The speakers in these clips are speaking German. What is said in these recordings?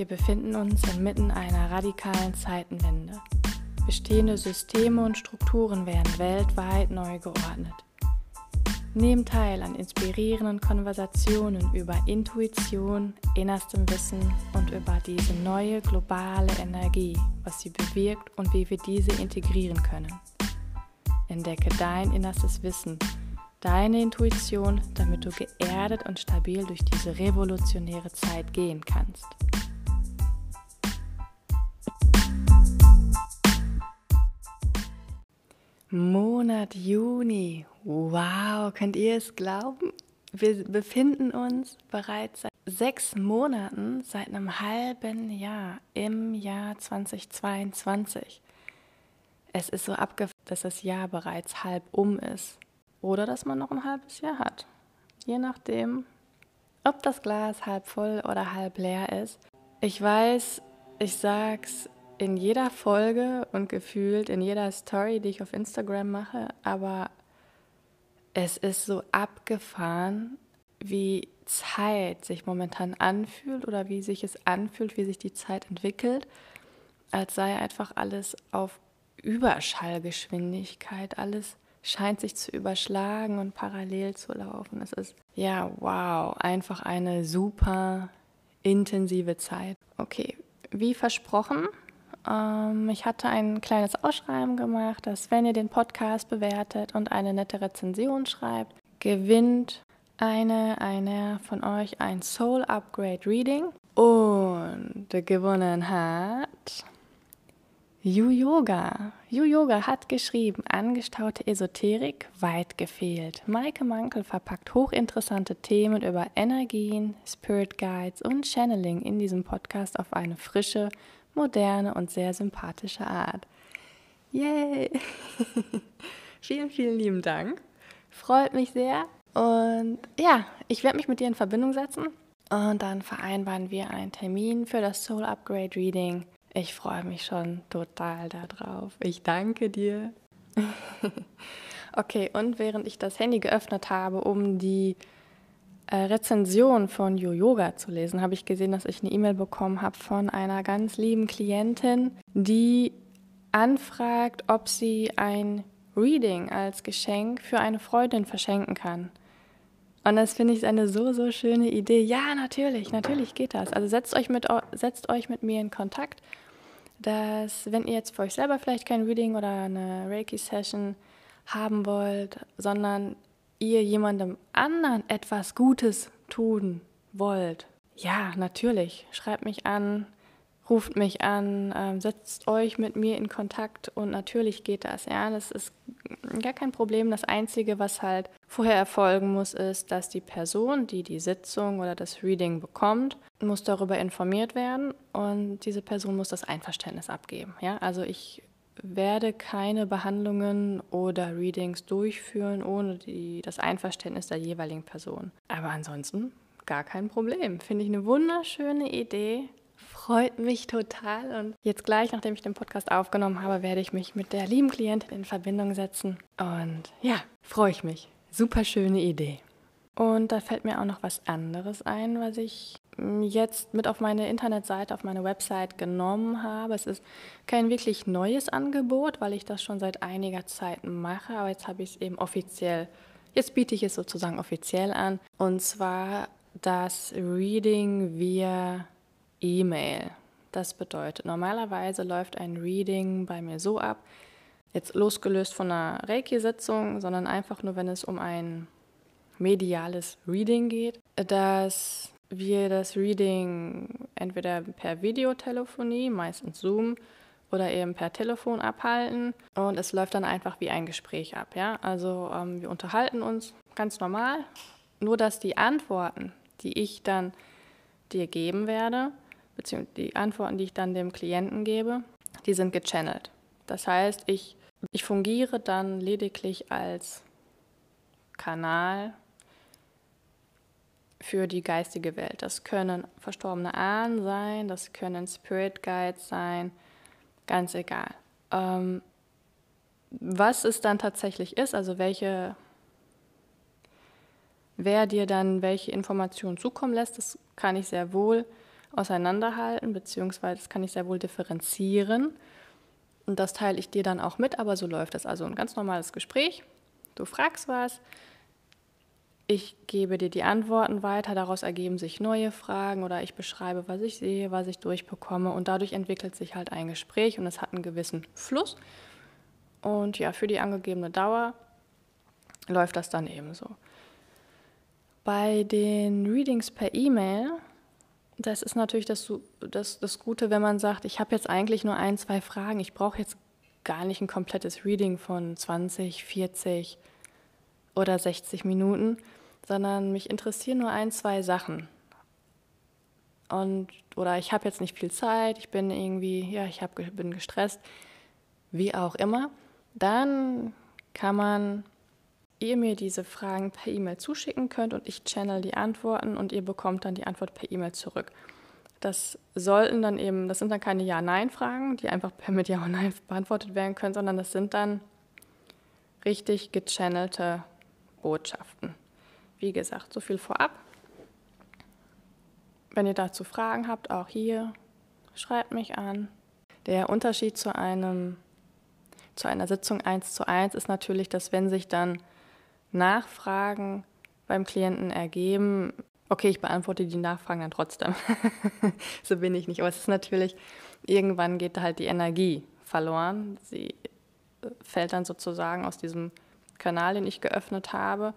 Wir befinden uns inmitten einer radikalen Zeitenwende. Bestehende Systeme und Strukturen werden weltweit neu geordnet. Nehmt teil an inspirierenden Konversationen über Intuition, innerstem Wissen und über diese neue globale Energie, was sie bewirkt und wie wir diese integrieren können. Entdecke dein innerstes Wissen, deine Intuition, damit du geerdet und stabil durch diese revolutionäre Zeit gehen kannst. Monat Juni. Wow, könnt ihr es glauben? Wir befinden uns bereits seit sechs Monaten, seit einem halben Jahr im Jahr 2022. Es ist so abgefahren, dass das Jahr bereits halb um ist. Oder dass man noch ein halbes Jahr hat. Je nachdem, ob das Glas halb voll oder halb leer ist. Ich weiß, ich sag's in jeder Folge und gefühlt in jeder Story, die ich auf Instagram mache, aber es ist so abgefahren, wie Zeit sich momentan anfühlt oder wie sich es anfühlt, wie sich die Zeit entwickelt, als sei einfach alles auf Überschallgeschwindigkeit, alles scheint sich zu überschlagen und parallel zu laufen. Es ist, ja, wow, einfach eine super intensive Zeit. Okay, wie versprochen, ich hatte ein kleines Ausschreiben gemacht, dass wenn ihr den Podcast bewertet und eine nette Rezension schreibt, gewinnt eine, einer von euch ein Soul Upgrade Reading. Und gewonnen hat Yu Yoga. Yu Yoga hat geschrieben, angestaute Esoterik weit gefehlt. Maike Mankel verpackt hochinteressante Themen über Energien, Spirit Guides und Channeling in diesem Podcast auf eine frische, moderne und sehr sympathische Art. Yay! vielen, vielen lieben Dank. Freut mich sehr. Und ja, ich werde mich mit dir in Verbindung setzen und dann vereinbaren wir einen Termin für das Soul Upgrade Reading. Ich freue mich schon total darauf. Ich danke dir. okay, und während ich das Handy geöffnet habe, um die Rezension von Yo Yoga zu lesen, habe ich gesehen, dass ich eine E-Mail bekommen habe von einer ganz lieben Klientin, die anfragt, ob sie ein Reading als Geschenk für eine Freundin verschenken kann. Und das finde ich eine so, so schöne Idee. Ja, natürlich, natürlich geht das. Also setzt euch mit, setzt euch mit mir in Kontakt, dass wenn ihr jetzt für euch selber vielleicht kein Reading oder eine Reiki-Session haben wollt, sondern ihr jemandem anderen etwas Gutes tun wollt, ja, natürlich, schreibt mich an, ruft mich an, äh, setzt euch mit mir in Kontakt und natürlich geht das. Ja, das ist gar kein Problem. Das Einzige, was halt vorher erfolgen muss, ist, dass die Person, die die Sitzung oder das Reading bekommt, muss darüber informiert werden und diese Person muss das Einverständnis abgeben. Ja, also ich werde keine Behandlungen oder Readings durchführen ohne die, das Einverständnis der jeweiligen Person. Aber ansonsten gar kein Problem. Finde ich eine wunderschöne Idee. Freut mich total. Und jetzt gleich, nachdem ich den Podcast aufgenommen habe, werde ich mich mit der lieben Klientin in Verbindung setzen. Und ja, freue ich mich. Super schöne Idee. Und da fällt mir auch noch was anderes ein, was ich jetzt mit auf meine Internetseite, auf meine Website genommen habe. Es ist kein wirklich neues Angebot, weil ich das schon seit einiger Zeit mache, aber jetzt habe ich es eben offiziell, jetzt biete ich es sozusagen offiziell an. Und zwar das Reading via E-Mail. Das bedeutet, normalerweise läuft ein Reading bei mir so ab, jetzt losgelöst von einer Reiki-Sitzung, sondern einfach nur, wenn es um ein mediales Reading geht, dass wir das Reading entweder per Videotelefonie, meistens Zoom, oder eben per Telefon abhalten und es läuft dann einfach wie ein Gespräch ab. Ja? Also ähm, wir unterhalten uns ganz normal, nur dass die Antworten, die ich dann dir geben werde, beziehungsweise die Antworten, die ich dann dem Klienten gebe, die sind gechannelt. Das heißt, ich, ich fungiere dann lediglich als Kanal für die geistige Welt. Das können verstorbene Ahnen sein, das können Spirit Guides sein, ganz egal. Ähm, was es dann tatsächlich ist, also welche, wer dir dann welche Informationen zukommen lässt, das kann ich sehr wohl auseinanderhalten, beziehungsweise das kann ich sehr wohl differenzieren. Und das teile ich dir dann auch mit, aber so läuft das. Also ein ganz normales Gespräch. Du fragst was, ich gebe dir die Antworten weiter, daraus ergeben sich neue Fragen oder ich beschreibe, was ich sehe, was ich durchbekomme und dadurch entwickelt sich halt ein Gespräch und es hat einen gewissen Fluss. Und ja, für die angegebene Dauer läuft das dann ebenso. Bei den Readings per E-Mail, das ist natürlich das, das, das Gute, wenn man sagt, ich habe jetzt eigentlich nur ein, zwei Fragen, ich brauche jetzt gar nicht ein komplettes Reading von 20, 40 oder 60 Minuten, sondern mich interessieren nur ein, zwei Sachen. Und, oder ich habe jetzt nicht viel Zeit, ich bin irgendwie, ja, ich hab, bin gestresst, wie auch immer dann kann man ihr mir diese Fragen per E-Mail zuschicken könnt und ich channel die Antworten und ihr bekommt dann die Antwort per E-Mail zurück. Das sollten dann eben, das sind dann keine Ja-Nein-Fragen, die einfach per mit Ja und Nein beantwortet werden können, sondern das sind dann richtig gechannelte Botschaften. Wie gesagt, so viel vorab. Wenn ihr dazu Fragen habt, auch hier, schreibt mich an. Der Unterschied zu einem zu einer Sitzung eins zu eins ist natürlich, dass wenn sich dann Nachfragen beim Klienten ergeben, okay, ich beantworte die Nachfragen dann trotzdem. so bin ich nicht. Aber es ist natürlich, irgendwann geht halt die Energie verloren. Sie fällt dann sozusagen aus diesem Kanal, den ich geöffnet habe.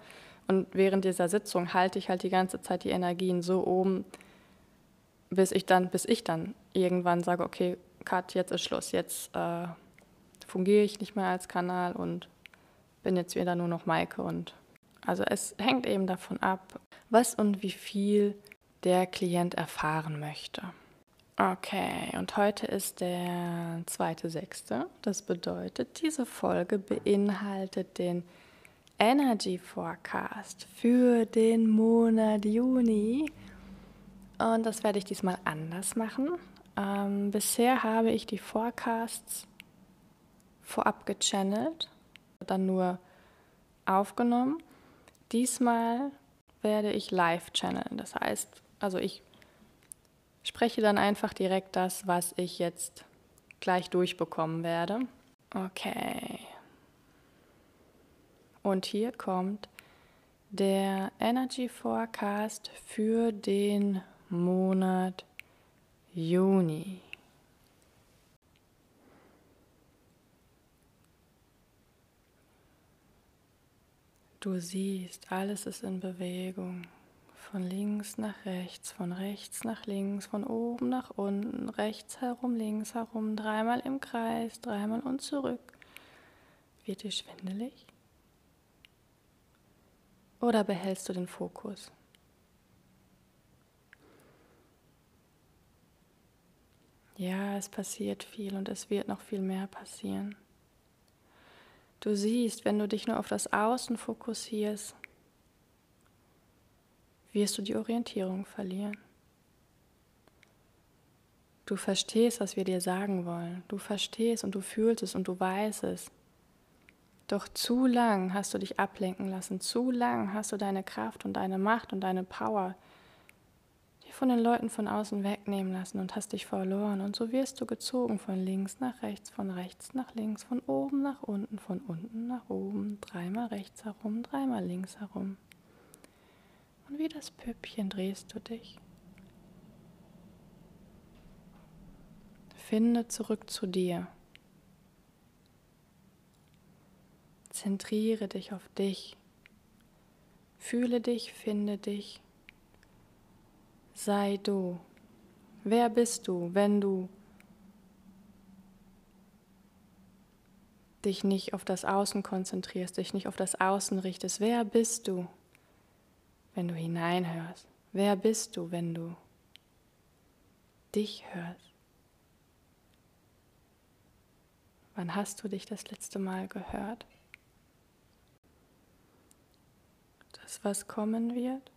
Und während dieser Sitzung halte ich halt die ganze Zeit die Energien so oben, bis ich dann, bis ich dann irgendwann sage, okay, Cut, jetzt ist Schluss, jetzt äh, fungiere ich nicht mehr als Kanal und bin jetzt wieder nur noch Maike und also es hängt eben davon ab, was und wie viel der Klient erfahren möchte. Okay, und heute ist der zweite sechste. Das bedeutet, diese Folge beinhaltet den Energy Forecast für den Monat Juni. Und das werde ich diesmal anders machen. Ähm, bisher habe ich die Forecasts vorab gechannelt, dann nur aufgenommen. Diesmal werde ich live channeln. Das heißt, also ich spreche dann einfach direkt das, was ich jetzt gleich durchbekommen werde. Okay. Und hier kommt der Energy Forecast für den Monat Juni. Du siehst, alles ist in Bewegung. Von links nach rechts, von rechts nach links, von oben nach unten, rechts herum, links herum, dreimal im Kreis, dreimal und zurück. Wird dir schwindelig? Oder behältst du den Fokus? Ja, es passiert viel und es wird noch viel mehr passieren. Du siehst, wenn du dich nur auf das Außen fokussierst, wirst du die Orientierung verlieren. Du verstehst, was wir dir sagen wollen. Du verstehst und du fühlst es und du weißt es. Doch zu lang hast du dich ablenken lassen. Zu lang hast du deine Kraft und deine Macht und deine Power von den Leuten von außen wegnehmen lassen und hast dich verloren. Und so wirst du gezogen von links nach rechts, von rechts nach links, von oben nach unten, von unten nach oben, dreimal rechts herum, dreimal links herum. Und wie das Püppchen drehst du dich. Finde zurück zu dir. Zentriere dich auf dich. Fühle dich, finde dich sei du. Wer bist du, wenn du dich nicht auf das Außen konzentrierst, dich nicht auf das Außen richtest? Wer bist du, wenn du hineinhörst? Wer bist du, wenn du dich hörst? Wann hast du dich das letzte Mal gehört? Das, was kommen wird?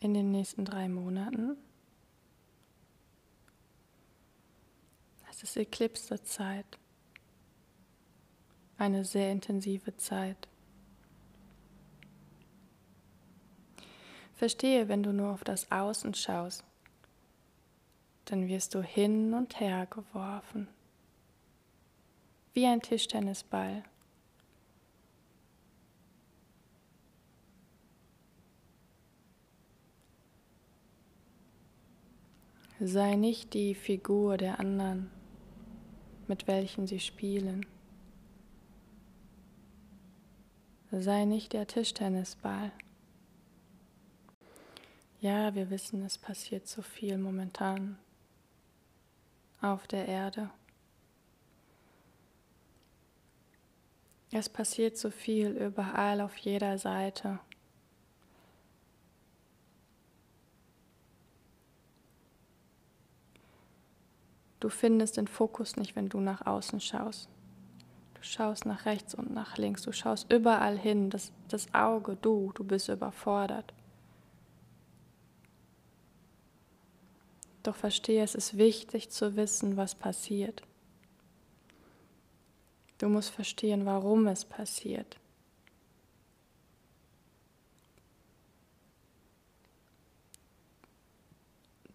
in den nächsten drei Monaten. Es ist Eklipse-Zeit, eine sehr intensive Zeit. Verstehe, wenn du nur auf das Außen schaust, dann wirst du hin und her geworfen, wie ein Tischtennisball. Sei nicht die Figur der anderen, mit welchen sie spielen. Sei nicht der Tischtennisball. Ja, wir wissen, es passiert so viel momentan auf der Erde. Es passiert so viel überall auf jeder Seite. Du findest den Fokus nicht, wenn du nach außen schaust. Du schaust nach rechts und nach links, du schaust überall hin, das, das Auge, du, du bist überfordert. Doch verstehe, es ist wichtig zu wissen, was passiert. Du musst verstehen, warum es passiert.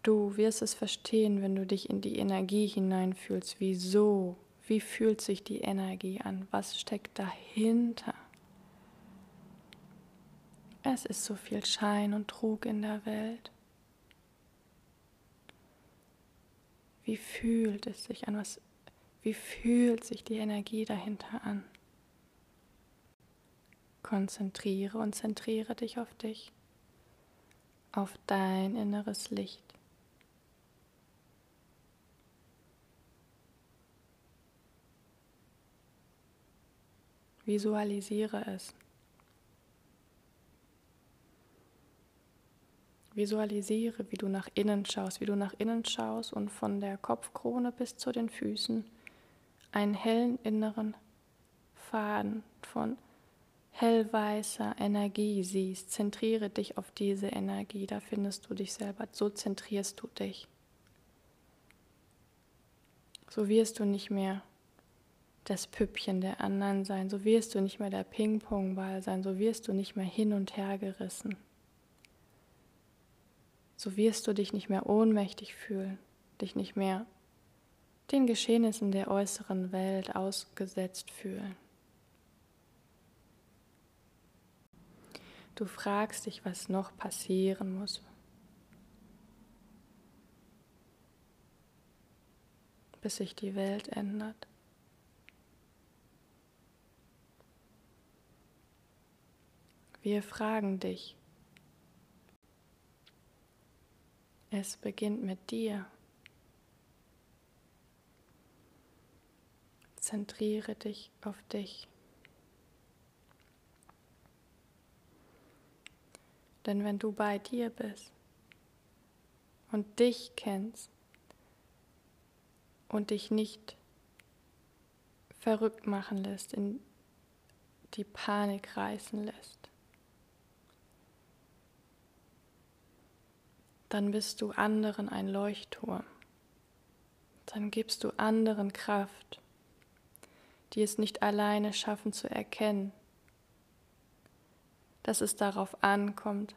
Du wirst es verstehen, wenn du dich in die Energie hineinfühlst. Wieso? Wie fühlt sich die Energie an? Was steckt dahinter? Es ist so viel Schein und Trug in der Welt. Wie fühlt es sich an? Was, wie fühlt sich die Energie dahinter an? Konzentriere und zentriere dich auf dich, auf dein inneres Licht. Visualisiere es. Visualisiere, wie du nach innen schaust, wie du nach innen schaust und von der Kopfkrone bis zu den Füßen einen hellen inneren Faden von hellweißer Energie siehst. Zentriere dich auf diese Energie, da findest du dich selber, so zentrierst du dich. So wirst du nicht mehr das Püppchen der anderen sein, so wirst du nicht mehr der Ping-Pong-Ball sein, so wirst du nicht mehr hin und her gerissen. So wirst du dich nicht mehr ohnmächtig fühlen, dich nicht mehr den Geschehnissen der äußeren Welt ausgesetzt fühlen. Du fragst dich, was noch passieren muss, bis sich die Welt ändert. Wir fragen dich. Es beginnt mit dir. Zentriere dich auf dich. Denn wenn du bei dir bist und dich kennst und dich nicht verrückt machen lässt, in die Panik reißen lässt, dann bist du anderen ein Leuchtturm. Dann gibst du anderen Kraft, die es nicht alleine schaffen zu erkennen, dass es darauf ankommt,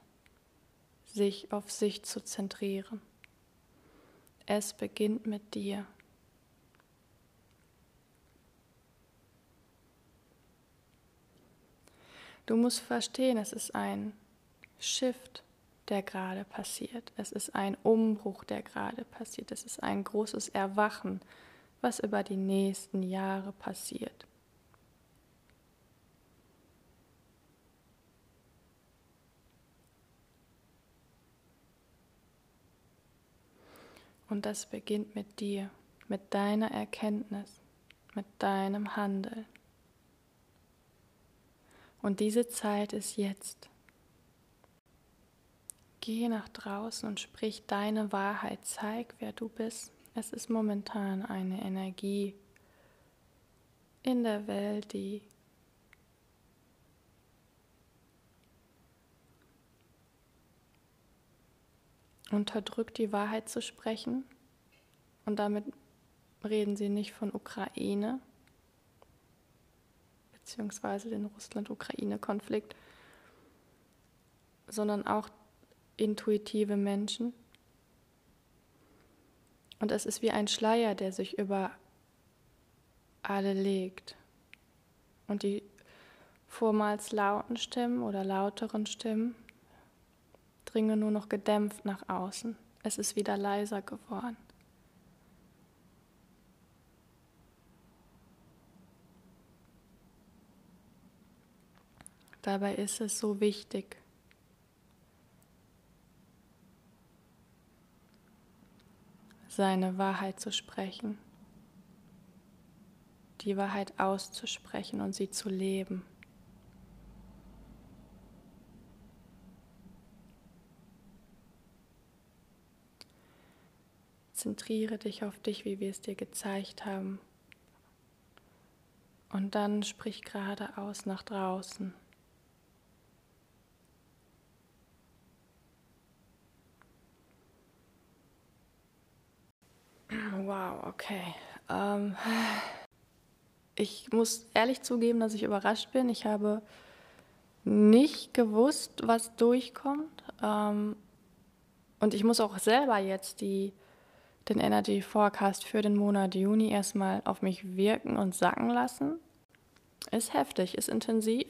sich auf sich zu zentrieren. Es beginnt mit dir. Du musst verstehen, es ist ein Shift der gerade passiert. Es ist ein Umbruch, der gerade passiert. Es ist ein großes Erwachen, was über die nächsten Jahre passiert. Und das beginnt mit dir, mit deiner Erkenntnis, mit deinem Handeln. Und diese Zeit ist jetzt. Geh nach draußen und sprich deine Wahrheit, zeig, wer du bist. Es ist momentan eine Energie in der Welt, die unterdrückt, die Wahrheit zu sprechen. Und damit reden sie nicht von Ukraine, beziehungsweise den Russland-Ukraine-Konflikt, sondern auch intuitive Menschen. Und es ist wie ein Schleier, der sich über alle legt. Und die vormals lauten Stimmen oder lauteren Stimmen dringen nur noch gedämpft nach außen. Es ist wieder leiser geworden. Dabei ist es so wichtig, seine Wahrheit zu sprechen, die Wahrheit auszusprechen und sie zu leben. Zentriere dich auf dich, wie wir es dir gezeigt haben. Und dann sprich geradeaus nach draußen. Wow, okay. Ähm, ich muss ehrlich zugeben, dass ich überrascht bin. Ich habe nicht gewusst, was durchkommt. Ähm, und ich muss auch selber jetzt die, den Energy Forecast für den Monat Juni erstmal auf mich wirken und sacken lassen. Ist heftig, ist intensiv.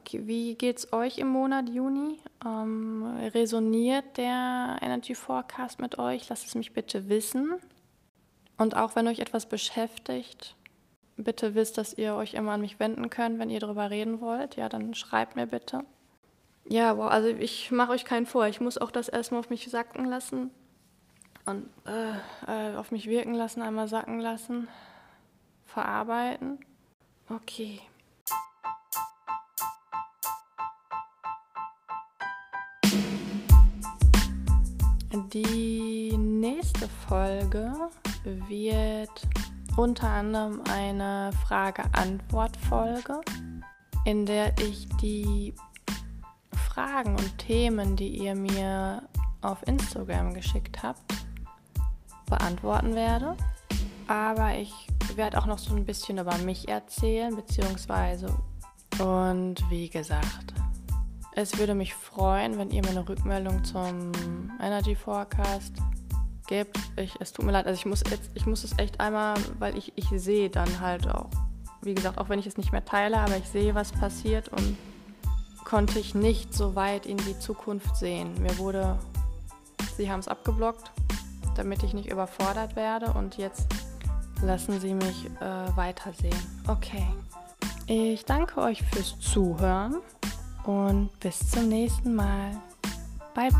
Okay, wie geht's euch im Monat Juni? Ähm, resoniert der Energy Forecast mit euch? Lasst es mich bitte wissen. Und auch wenn euch etwas beschäftigt, bitte wisst, dass ihr euch immer an mich wenden könnt, wenn ihr darüber reden wollt. Ja, dann schreibt mir bitte. Ja, wow, also ich mache euch keinen vor. Ich muss auch das erstmal auf mich sacken lassen und äh, äh, auf mich wirken lassen, einmal sacken lassen, verarbeiten. Okay. Die nächste Folge wird unter anderem eine Frage-Antwort-Folge, in der ich die Fragen und Themen, die ihr mir auf Instagram geschickt habt, beantworten werde. Aber ich werde auch noch so ein bisschen über mich erzählen, beziehungsweise und wie gesagt, es würde mich freuen, wenn ihr mir eine Rückmeldung zum Energy Forecast gibt. Ich, es tut mir leid, also ich muss, jetzt, ich muss es echt einmal, weil ich, ich sehe dann halt auch, wie gesagt, auch wenn ich es nicht mehr teile, aber ich sehe, was passiert und konnte ich nicht so weit in die Zukunft sehen. Mir wurde, sie haben es abgeblockt, damit ich nicht überfordert werde und jetzt lassen sie mich äh, weitersehen. Okay. Ich danke euch fürs Zuhören und bis zum nächsten Mal. Bye.